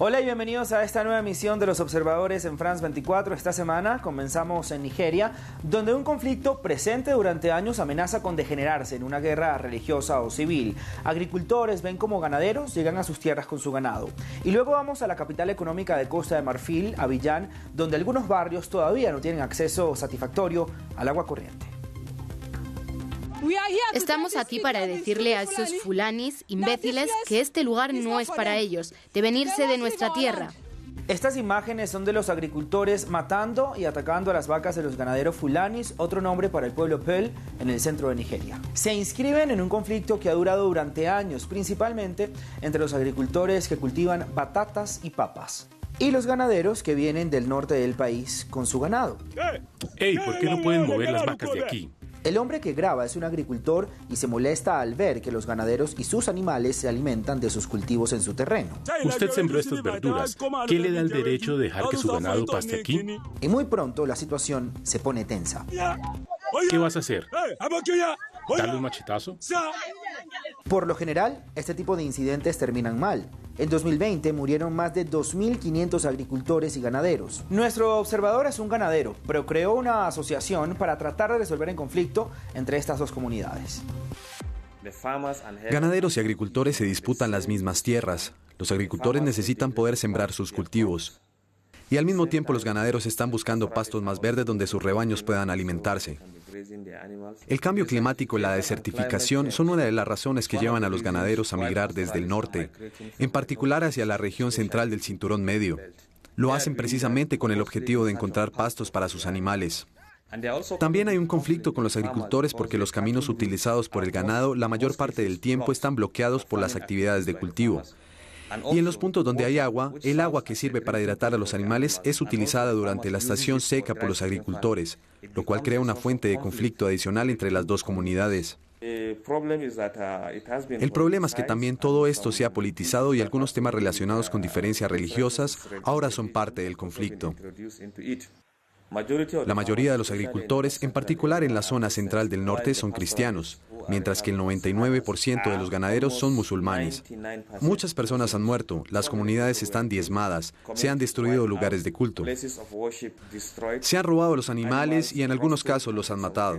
Hola y bienvenidos a esta nueva emisión de los observadores en France 24. Esta semana comenzamos en Nigeria, donde un conflicto presente durante años amenaza con degenerarse en una guerra religiosa o civil. Agricultores ven como ganaderos llegan a sus tierras con su ganado. Y luego vamos a la capital económica de Costa de Marfil, Avillán, donde algunos barrios todavía no tienen acceso satisfactorio al agua corriente. Estamos aquí para decirle a esos fulanis imbéciles que este lugar no es para ellos. Deben irse de nuestra tierra. Estas imágenes son de los agricultores matando y atacando a las vacas de los ganaderos fulanis, otro nombre para el pueblo Peul, en el centro de Nigeria. Se inscriben en un conflicto que ha durado durante años, principalmente entre los agricultores que cultivan batatas y papas y los ganaderos que vienen del norte del país con su ganado. ¡Ey! ¿Por qué no pueden mover las vacas de aquí? El hombre que graba es un agricultor y se molesta al ver que los ganaderos y sus animales se alimentan de sus cultivos en su terreno. Usted sembró estas verduras. ¿Qué le da el derecho de dejar que su ganado paste aquí? Y muy pronto la situación se pone tensa. ¿Qué vas a hacer? ¿Darle un machetazo? Por lo general, este tipo de incidentes terminan mal. En 2020 murieron más de 2.500 agricultores y ganaderos. Nuestro observador es un ganadero, pero creó una asociación para tratar de resolver el conflicto entre estas dos comunidades. Ganaderos y agricultores se disputan las mismas tierras. Los agricultores necesitan poder sembrar sus cultivos. Y al mismo tiempo los ganaderos están buscando pastos más verdes donde sus rebaños puedan alimentarse. El cambio climático y la desertificación son una de las razones que llevan a los ganaderos a migrar desde el norte, en particular hacia la región central del cinturón medio. Lo hacen precisamente con el objetivo de encontrar pastos para sus animales. También hay un conflicto con los agricultores porque los caminos utilizados por el ganado la mayor parte del tiempo están bloqueados por las actividades de cultivo. Y en los puntos donde hay agua, el agua que sirve para hidratar a los animales es utilizada durante la estación seca por los agricultores, lo cual crea una fuente de conflicto adicional entre las dos comunidades. El problema es que también todo esto se ha politizado y algunos temas relacionados con diferencias religiosas ahora son parte del conflicto. La mayoría de los agricultores, en particular en la zona central del norte, son cristianos, mientras que el 99% de los ganaderos son musulmanes. Muchas personas han muerto, las comunidades están diezmadas, se han destruido lugares de culto, se han robado los animales y en algunos casos los han matado.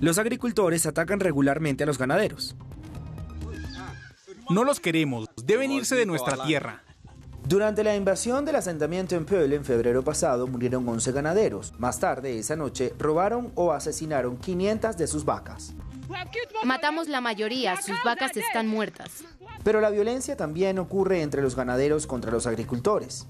Los agricultores atacan regularmente a los ganaderos. No los queremos, deben irse de nuestra tierra. Durante la invasión del asentamiento en Peul en febrero pasado murieron 11 ganaderos. Más tarde, esa noche, robaron o asesinaron 500 de sus vacas. Matamos la mayoría, sus vacas están muertas. Pero la violencia también ocurre entre los ganaderos contra los agricultores.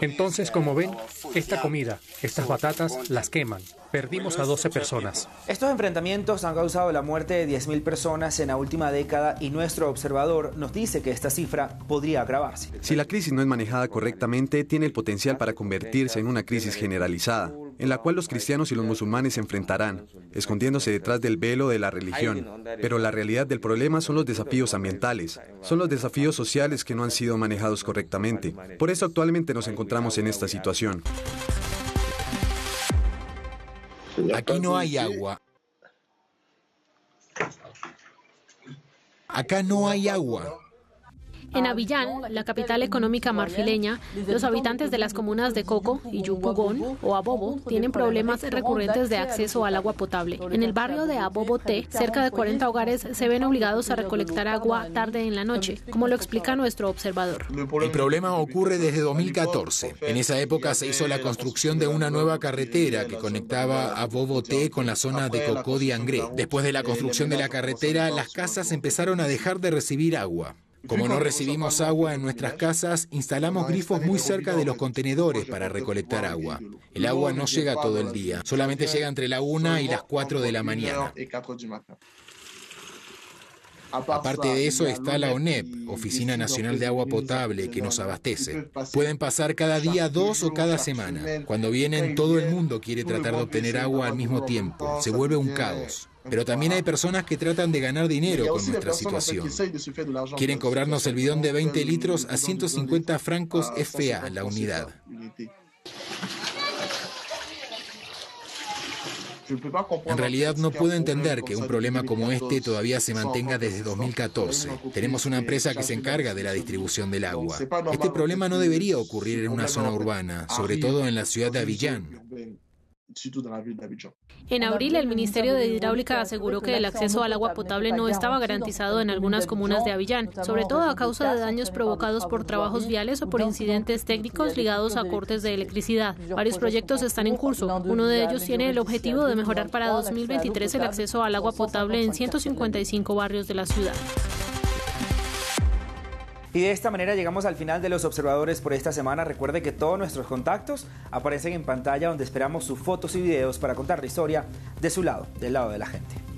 Entonces, como ven, esta comida, estas batatas, las queman. Perdimos a 12 personas. Estos enfrentamientos han causado la muerte de 10.000 personas en la última década y nuestro observador nos dice que esta cifra podría agravarse. Si la crisis no es manejada correctamente, tiene el potencial para convertirse en una crisis generalizada, en la cual los cristianos y los musulmanes se enfrentarán, escondiéndose detrás del velo de la religión. Pero la realidad del problema son los desafíos ambientales, son los desafíos sociales que no han sido manejados correctamente. Por eso actualmente nos encontramos en esta situación. Aquí no hay agua. Acá no hay agua. En Avillán, la capital económica marfileña, los habitantes de las comunas de Coco y Yupugón o Abobo tienen problemas recurrentes de acceso al agua potable. En el barrio de Abobo T, cerca de 40 hogares se ven obligados a recolectar agua tarde en la noche, como lo explica nuestro observador. El problema ocurre desde 2014. En esa época se hizo la construcción de una nueva carretera que conectaba Abobo T con la zona de Coco de Angré. Después de la construcción de la carretera, las casas empezaron a dejar de recibir agua. Como no recibimos agua en nuestras casas, instalamos grifos muy cerca de los contenedores para recolectar agua. El agua no llega todo el día, solamente llega entre la 1 y las 4 de la mañana. Aparte de eso está la ONEP, Oficina Nacional de Agua Potable, que nos abastece. Pueden pasar cada día dos o cada semana. Cuando vienen, todo el mundo quiere tratar de obtener agua al mismo tiempo. Se vuelve un caos. Pero también hay personas que tratan de ganar dinero con nuestra situación. Quieren cobrarnos el bidón de 20 litros a 150 francos FA la unidad. En realidad no puedo entender que un problema como este todavía se mantenga desde 2014. Tenemos una empresa que se encarga de la distribución del agua. Este problema no debería ocurrir en una zona urbana, sobre todo en la ciudad de Avillán. En abril, el Ministerio de Hidráulica aseguró que el acceso al agua potable no estaba garantizado en algunas comunas de Avillán, sobre todo a causa de daños provocados por trabajos viales o por incidentes técnicos ligados a cortes de electricidad. Varios proyectos están en curso. Uno de ellos tiene el objetivo de mejorar para 2023 el acceso al agua potable en 155 barrios de la ciudad. Y de esta manera llegamos al final de los observadores por esta semana. Recuerde que todos nuestros contactos aparecen en pantalla donde esperamos sus fotos y videos para contar la historia de su lado, del lado de la gente.